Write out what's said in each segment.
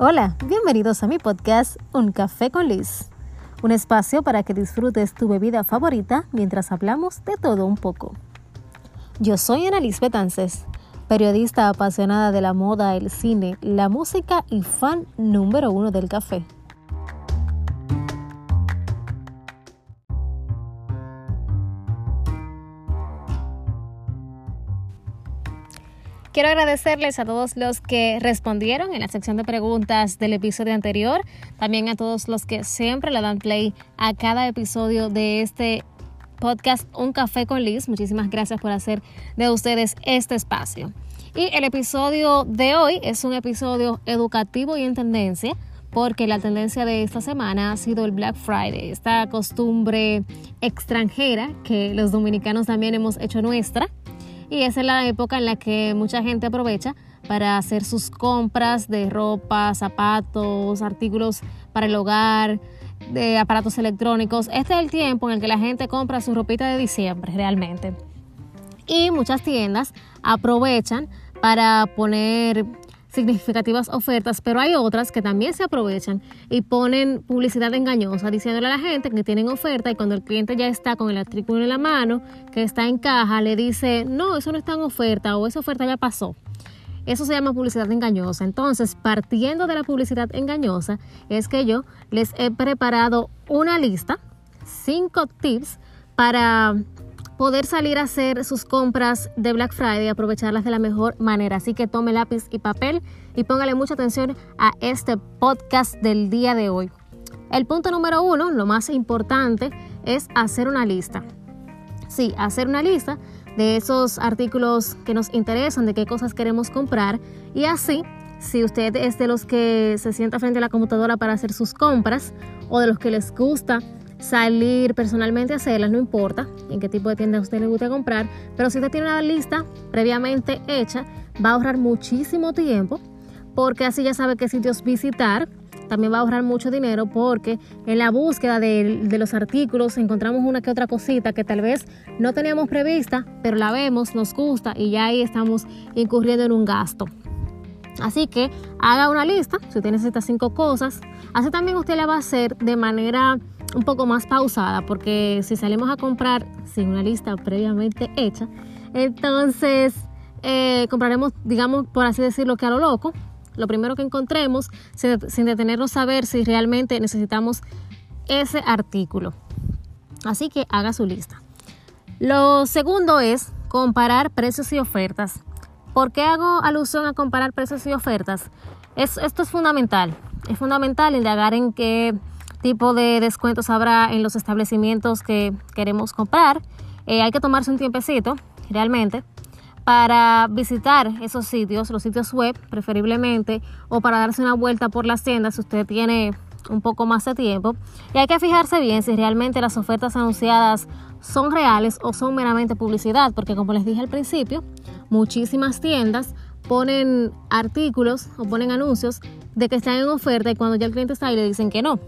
Hola, bienvenidos a mi podcast Un Café con Liz, un espacio para que disfrutes tu bebida favorita mientras hablamos de todo un poco. Yo soy Ana Liz Betances, periodista apasionada de la moda, el cine, la música y fan número uno del café. Quiero agradecerles a todos los que respondieron en la sección de preguntas del episodio anterior, también a todos los que siempre le dan play a cada episodio de este podcast Un Café con Liz. Muchísimas gracias por hacer de ustedes este espacio. Y el episodio de hoy es un episodio educativo y en tendencia porque la tendencia de esta semana ha sido el Black Friday, esta costumbre extranjera que los dominicanos también hemos hecho nuestra y esa es la época en la que mucha gente aprovecha para hacer sus compras de ropa, zapatos, artículos para el hogar, de aparatos electrónicos. Este es el tiempo en el que la gente compra su ropita de diciembre realmente. Y muchas tiendas aprovechan para poner significativas ofertas, pero hay otras que también se aprovechan y ponen publicidad engañosa diciéndole a la gente que tienen oferta y cuando el cliente ya está con el artículo en la mano, que está en caja, le dice, no, eso no está en oferta o esa oferta ya pasó. Eso se llama publicidad engañosa. Entonces, partiendo de la publicidad engañosa, es que yo les he preparado una lista, cinco tips para poder salir a hacer sus compras de Black Friday y aprovecharlas de la mejor manera. Así que tome lápiz y papel y póngale mucha atención a este podcast del día de hoy. El punto número uno, lo más importante, es hacer una lista. Sí, hacer una lista de esos artículos que nos interesan, de qué cosas queremos comprar y así, si usted es de los que se sienta frente a la computadora para hacer sus compras o de los que les gusta salir personalmente a hacerlas, no importa en qué tipo de tienda a usted le guste comprar, pero si usted tiene una lista previamente hecha, va a ahorrar muchísimo tiempo porque así ya sabe qué sitios visitar. También va a ahorrar mucho dinero porque en la búsqueda de, de, los artículos encontramos una que otra cosita que tal vez no teníamos prevista, pero la vemos, nos gusta y ya ahí estamos incurriendo en un gasto. Así que haga una lista, si usted necesita cinco cosas. Así también usted la va a hacer de manera un poco más pausada, porque si salimos a comprar sin una lista previamente hecha, entonces eh, compraremos, digamos, por así decirlo, que a lo loco, lo primero que encontremos, sin, detenernos a ver si realmente necesitamos ese artículo. Así que haga su lista. Lo segundo es comparar precios y ofertas. ¿Por qué hago alusión a comparar precios y ofertas? Es, esto es fundamental. Es fundamental indagar en qué tipo de descuentos habrá en los establecimientos que queremos comprar. Eh, hay que tomarse un tiempecito, realmente, para visitar esos sitios, los sitios web preferiblemente, o para darse una vuelta por las tiendas si usted tiene un poco más de tiempo. Y hay que fijarse bien si realmente las ofertas anunciadas son reales o son meramente publicidad, porque como les dije al principio, muchísimas tiendas ponen artículos o ponen anuncios de que están en oferta y cuando ya el cliente está ahí le dicen que no.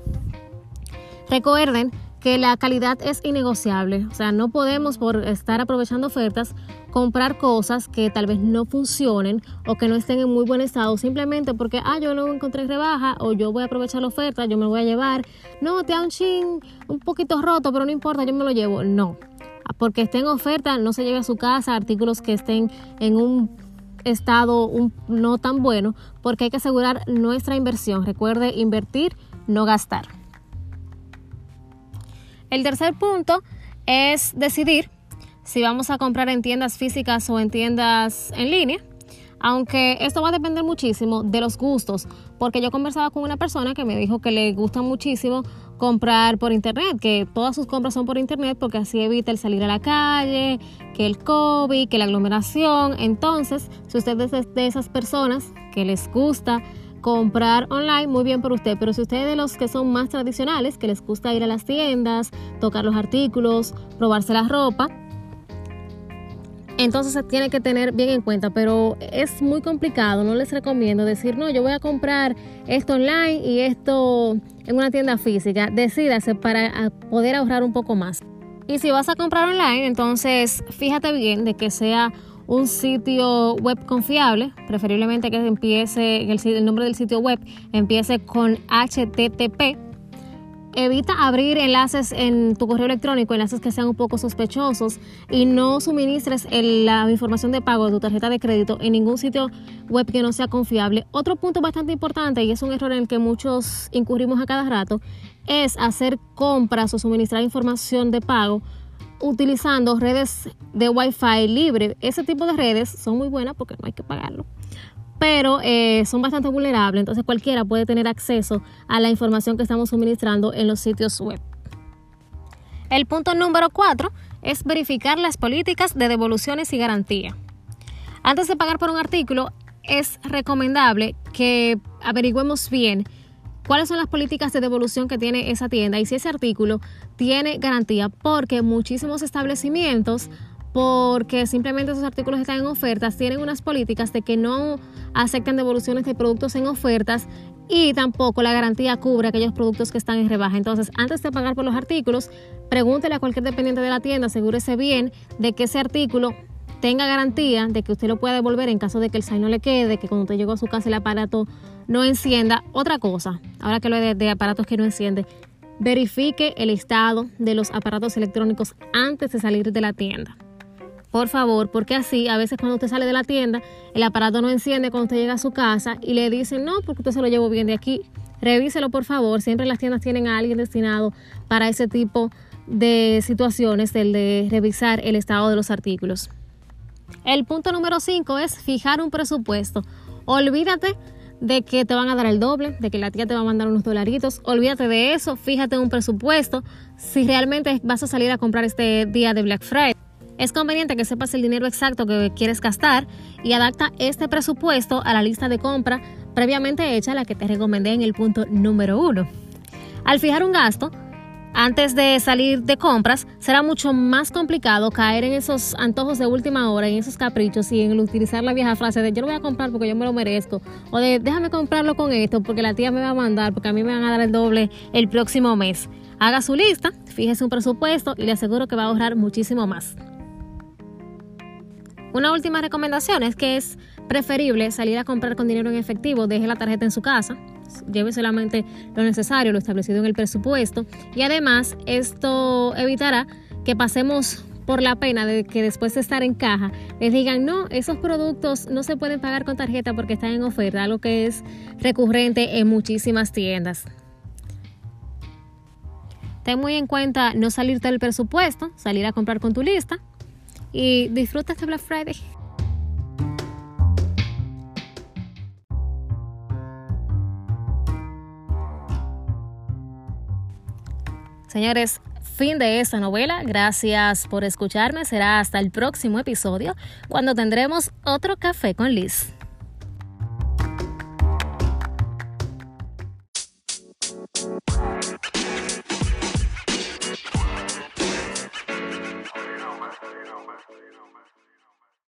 Recuerden que la calidad es innegociable, o sea, no podemos por estar aprovechando ofertas comprar cosas que tal vez no funcionen o que no estén en muy buen estado simplemente porque, ah, yo lo encontré en rebaja o yo voy a aprovechar la oferta, yo me lo voy a llevar. No, te da un chin un poquito roto, pero no importa, yo me lo llevo. No, porque esté en oferta, no se lleve a su casa artículos que estén en un estado no tan bueno, porque hay que asegurar nuestra inversión. Recuerde invertir, no gastar. El tercer punto es decidir si vamos a comprar en tiendas físicas o en tiendas en línea. Aunque esto va a depender muchísimo de los gustos, porque yo conversaba con una persona que me dijo que le gusta muchísimo comprar por internet, que todas sus compras son por internet porque así evita el salir a la calle, que el COVID, que la aglomeración. Entonces, si usted es de esas personas que les gusta comprar online, muy bien por usted, pero si usted es de los que son más tradicionales, que les gusta ir a las tiendas, tocar los artículos, probarse la ropa, entonces se tiene que tener bien en cuenta, pero es muy complicado, no les recomiendo decir, no, yo voy a comprar esto online y esto en una tienda física, decídase para poder ahorrar un poco más. Y si vas a comprar online, entonces fíjate bien de que sea un sitio web confiable, preferiblemente que empiece, el, el nombre del sitio web empiece con HTTP. Evita abrir enlaces en tu correo electrónico, enlaces que sean un poco sospechosos y no suministres la información de pago de tu tarjeta de crédito en ningún sitio web que no sea confiable. Otro punto bastante importante y es un error en el que muchos incurrimos a cada rato es hacer compras o suministrar información de pago utilizando redes de Wi-Fi libre. Ese tipo de redes son muy buenas porque no hay que pagarlo, pero eh, son bastante vulnerables, entonces cualquiera puede tener acceso a la información que estamos suministrando en los sitios web. El punto número 4 es verificar las políticas de devoluciones y garantía. Antes de pagar por un artículo, es recomendable que averigüemos bien cuáles son las políticas de devolución que tiene esa tienda y si ese artículo tiene garantía, porque muchísimos establecimientos porque simplemente esos artículos están en ofertas, tienen unas políticas de que no aceptan devoluciones de productos en ofertas y tampoco la garantía cubre aquellos productos que están en rebaja. Entonces, antes de pagar por los artículos, pregúntele a cualquier dependiente de la tienda, asegúrese bien de que ese artículo tenga garantía de que usted lo pueda devolver en caso de que el sign no le quede, que cuando usted llegó a su casa el aparato no encienda. Otra cosa, ahora que lo de, de aparatos que no enciende, verifique el estado de los aparatos electrónicos antes de salir de la tienda. Por favor, porque así a veces cuando usted sale de la tienda, el aparato no enciende cuando usted llega a su casa y le dicen, no, porque usted se lo llevó bien de aquí. Revíselo, por favor. Siempre las tiendas tienen a alguien destinado para ese tipo de situaciones, el de revisar el estado de los artículos. El punto número 5 es fijar un presupuesto. Olvídate de que te van a dar el doble, de que la tía te va a mandar unos dolaritos. Olvídate de eso, fíjate un presupuesto. Si realmente vas a salir a comprar este día de Black Friday, es conveniente que sepas el dinero exacto que quieres gastar y adapta este presupuesto a la lista de compra previamente hecha, la que te recomendé en el punto número 1. Al fijar un gasto, antes de salir de compras, será mucho más complicado caer en esos antojos de última hora, en esos caprichos y en utilizar la vieja frase de yo lo voy a comprar porque yo me lo merezco o de déjame comprarlo con esto porque la tía me va a mandar porque a mí me van a dar el doble el próximo mes. Haga su lista, fíjese un presupuesto y le aseguro que va a ahorrar muchísimo más. Una última recomendación es que es preferible salir a comprar con dinero en efectivo, deje la tarjeta en su casa, lleve solamente lo necesario, lo establecido en el presupuesto y además esto evitará que pasemos por la pena de que después de estar en caja les digan no, esos productos no se pueden pagar con tarjeta porque están en oferta, algo que es recurrente en muchísimas tiendas. Ten muy en cuenta no salirte del presupuesto, salir a comprar con tu lista y disfruta este Black Friday. Señores, fin de esta novela. Gracias por escucharme. Será hasta el próximo episodio cuando tendremos otro café con Liz.